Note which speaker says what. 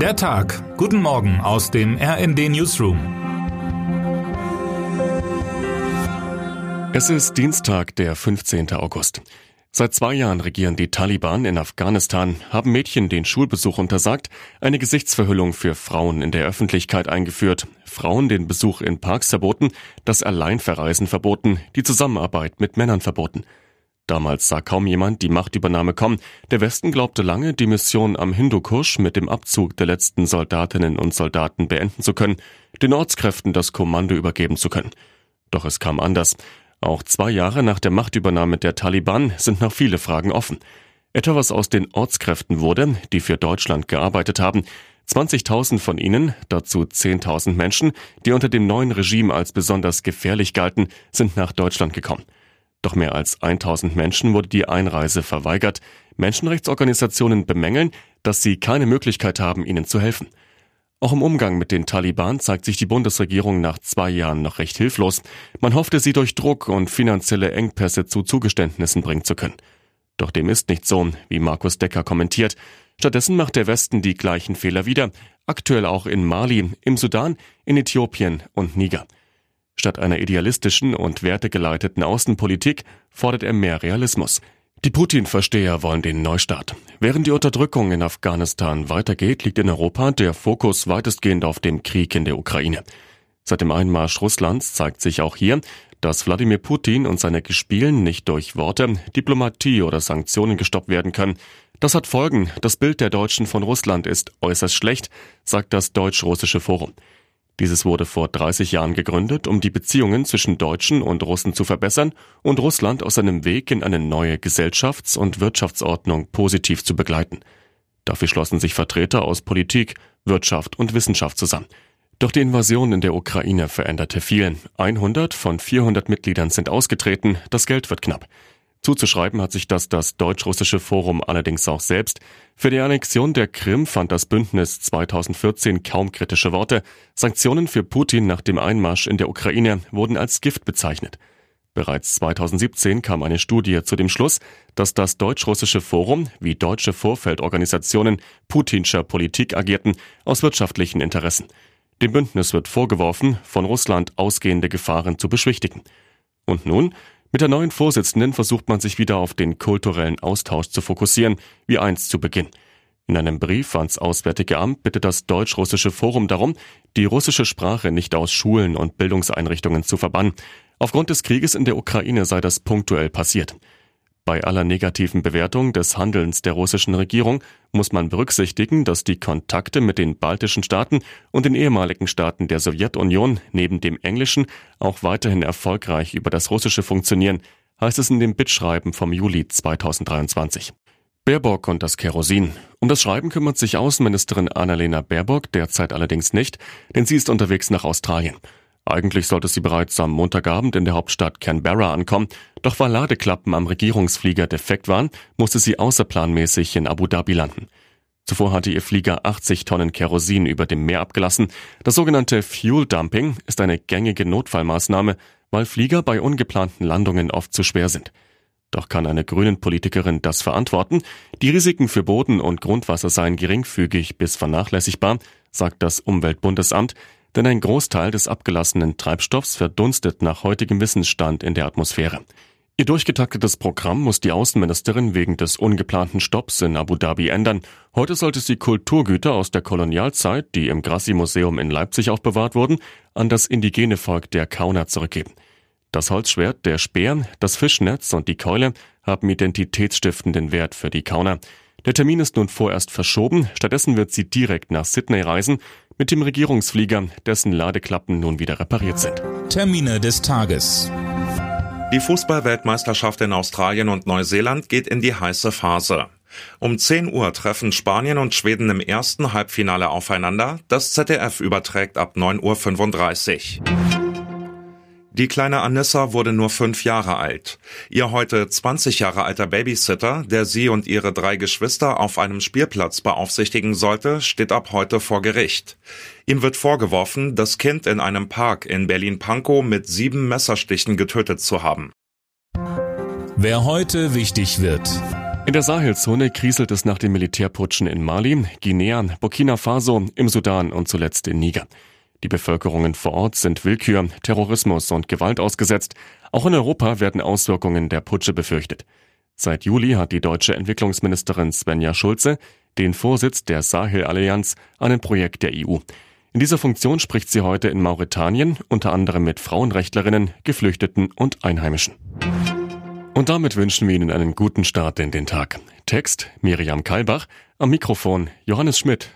Speaker 1: Der Tag. Guten Morgen aus dem RND Newsroom.
Speaker 2: Es ist Dienstag, der 15. August. Seit zwei Jahren regieren die Taliban in Afghanistan, haben Mädchen den Schulbesuch untersagt, eine Gesichtsverhüllung für Frauen in der Öffentlichkeit eingeführt, Frauen den Besuch in Parks verboten, das Alleinverreisen verboten, die Zusammenarbeit mit Männern verboten. Damals sah kaum jemand die Machtübernahme kommen. Der Westen glaubte lange, die Mission am Hindukusch mit dem Abzug der letzten Soldatinnen und Soldaten beenden zu können, den Ortskräften das Kommando übergeben zu können. Doch es kam anders. Auch zwei Jahre nach der Machtübernahme der Taliban sind noch viele Fragen offen. Etwa was aus den Ortskräften wurde, die für Deutschland gearbeitet haben. 20.000 von ihnen, dazu 10.000 Menschen, die unter dem neuen Regime als besonders gefährlich galten, sind nach Deutschland gekommen. Doch mehr als 1000 Menschen wurde die Einreise verweigert. Menschenrechtsorganisationen bemängeln, dass sie keine Möglichkeit haben, ihnen zu helfen. Auch im Umgang mit den Taliban zeigt sich die Bundesregierung nach zwei Jahren noch recht hilflos. Man hoffte, sie durch Druck und finanzielle Engpässe zu Zugeständnissen bringen zu können. Doch dem ist nicht so, wie Markus Decker kommentiert. Stattdessen macht der Westen die gleichen Fehler wieder, aktuell auch in Mali, im Sudan, in Äthiopien und Niger. Statt einer idealistischen und wertegeleiteten Außenpolitik fordert er mehr Realismus. Die Putin-Versteher wollen den Neustart. Während die Unterdrückung in Afghanistan weitergeht, liegt in Europa der Fokus weitestgehend auf dem Krieg in der Ukraine. Seit dem Einmarsch Russlands zeigt sich auch hier, dass Wladimir Putin und seine Gespielen nicht durch Worte, Diplomatie oder Sanktionen gestoppt werden können. Das hat Folgen. Das Bild der Deutschen von Russland ist äußerst schlecht, sagt das Deutsch-Russische Forum. Dieses wurde vor 30 Jahren gegründet, um die Beziehungen zwischen Deutschen und Russen zu verbessern und Russland aus seinem Weg in eine neue Gesellschafts- und Wirtschaftsordnung positiv zu begleiten. Dafür schlossen sich Vertreter aus Politik, Wirtschaft und Wissenschaft zusammen. Doch die Invasion in der Ukraine veränderte viel. 100 von 400 Mitgliedern sind ausgetreten, das Geld wird knapp. Zuzuschreiben hat sich das das Deutsch-Russische Forum allerdings auch selbst. Für die Annexion der Krim fand das Bündnis 2014 kaum kritische Worte. Sanktionen für Putin nach dem Einmarsch in der Ukraine wurden als Gift bezeichnet. Bereits 2017 kam eine Studie zu dem Schluss, dass das Deutsch-Russische Forum wie deutsche Vorfeldorganisationen putinscher Politik agierten aus wirtschaftlichen Interessen. Dem Bündnis wird vorgeworfen, von Russland ausgehende Gefahren zu beschwichtigen. Und nun mit der neuen Vorsitzenden versucht man sich wieder auf den kulturellen Austausch zu fokussieren, wie einst zu Beginn. In einem Brief ans Auswärtige Amt bittet das Deutsch-Russische Forum darum, die russische Sprache nicht aus Schulen und Bildungseinrichtungen zu verbannen. Aufgrund des Krieges in der Ukraine sei das punktuell passiert. Bei aller negativen Bewertung des Handelns der russischen Regierung muss man berücksichtigen, dass die Kontakte mit den baltischen Staaten und den ehemaligen Staaten der Sowjetunion neben dem Englischen auch weiterhin erfolgreich über das Russische funktionieren, heißt es in dem Bittschreiben vom Juli 2023. Baerbock und das Kerosin. Um das Schreiben kümmert sich Außenministerin Annalena Baerbock derzeit allerdings nicht, denn sie ist unterwegs nach Australien. Eigentlich sollte sie bereits am Montagabend in der Hauptstadt Canberra ankommen, doch weil Ladeklappen am Regierungsflieger defekt waren, musste sie außerplanmäßig in Abu Dhabi landen. Zuvor hatte ihr Flieger 80 Tonnen Kerosin über dem Meer abgelassen. Das sogenannte Fuel Dumping ist eine gängige Notfallmaßnahme, weil Flieger bei ungeplanten Landungen oft zu schwer sind. Doch kann eine grünen Politikerin das verantworten? Die Risiken für Boden und Grundwasser seien geringfügig bis vernachlässigbar, sagt das Umweltbundesamt, denn ein Großteil des abgelassenen Treibstoffs verdunstet nach heutigem Wissensstand in der Atmosphäre. Ihr durchgetaktetes Programm muss die Außenministerin wegen des ungeplanten Stopps in Abu Dhabi ändern. Heute sollte sie Kulturgüter aus der Kolonialzeit, die im Grassi-Museum in Leipzig aufbewahrt wurden, an das indigene Volk der Kauner zurückgeben. Das Holzschwert, der Speer, das Fischnetz und die Keule haben identitätsstiftenden Wert für die Kauner. Der Termin ist nun vorerst verschoben, stattdessen wird sie direkt nach Sydney reisen, mit dem Regierungsflieger, dessen Ladeklappen nun wieder repariert sind.
Speaker 1: Termine des Tages.
Speaker 3: Die Fußballweltmeisterschaft in Australien und Neuseeland geht in die heiße Phase. Um 10 Uhr treffen Spanien und Schweden im ersten Halbfinale aufeinander. Das ZDF überträgt ab 9.35 Uhr. Die kleine Anissa wurde nur fünf Jahre alt. Ihr heute 20 Jahre alter Babysitter, der sie und ihre drei Geschwister auf einem Spielplatz beaufsichtigen sollte, steht ab heute vor Gericht. Ihm wird vorgeworfen, das Kind in einem Park in Berlin-Pankow mit sieben Messerstichen getötet zu haben.
Speaker 1: Wer heute wichtig wird.
Speaker 2: In der Sahelzone kriselt es nach den Militärputschen in Mali, Guinea, Burkina Faso, im Sudan und zuletzt in Niger. Die Bevölkerungen vor Ort sind Willkür, Terrorismus und Gewalt ausgesetzt. Auch in Europa werden Auswirkungen der Putsche befürchtet. Seit Juli hat die deutsche Entwicklungsministerin Svenja Schulze den Vorsitz der Sahel-Allianz an einem Projekt der EU. In dieser Funktion spricht sie heute in Mauretanien, unter anderem mit Frauenrechtlerinnen, Geflüchteten und Einheimischen. Und damit wünschen wir Ihnen einen guten Start in den Tag. Text Miriam Kalbach, am Mikrofon Johannes Schmidt